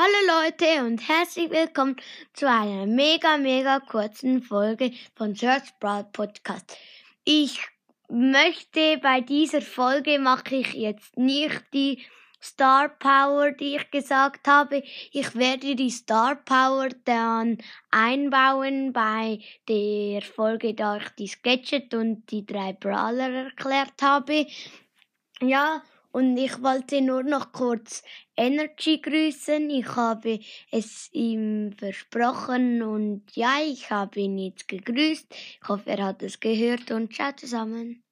Hallo Leute und herzlich willkommen zu einer mega, mega kurzen Folge von Search Broad Podcast. Ich möchte bei dieser Folge mache ich jetzt nicht die Star Power, die ich gesagt habe. Ich werde die Star Power dann einbauen bei der Folge, da ich die Sketchet und die drei Brawler erklärt habe. Ja, und ich wollte nur noch kurz Energy grüßen. Ich habe es ihm versprochen und ja, ich habe ihn jetzt gegrüßt. Ich hoffe, er hat es gehört und ciao zusammen.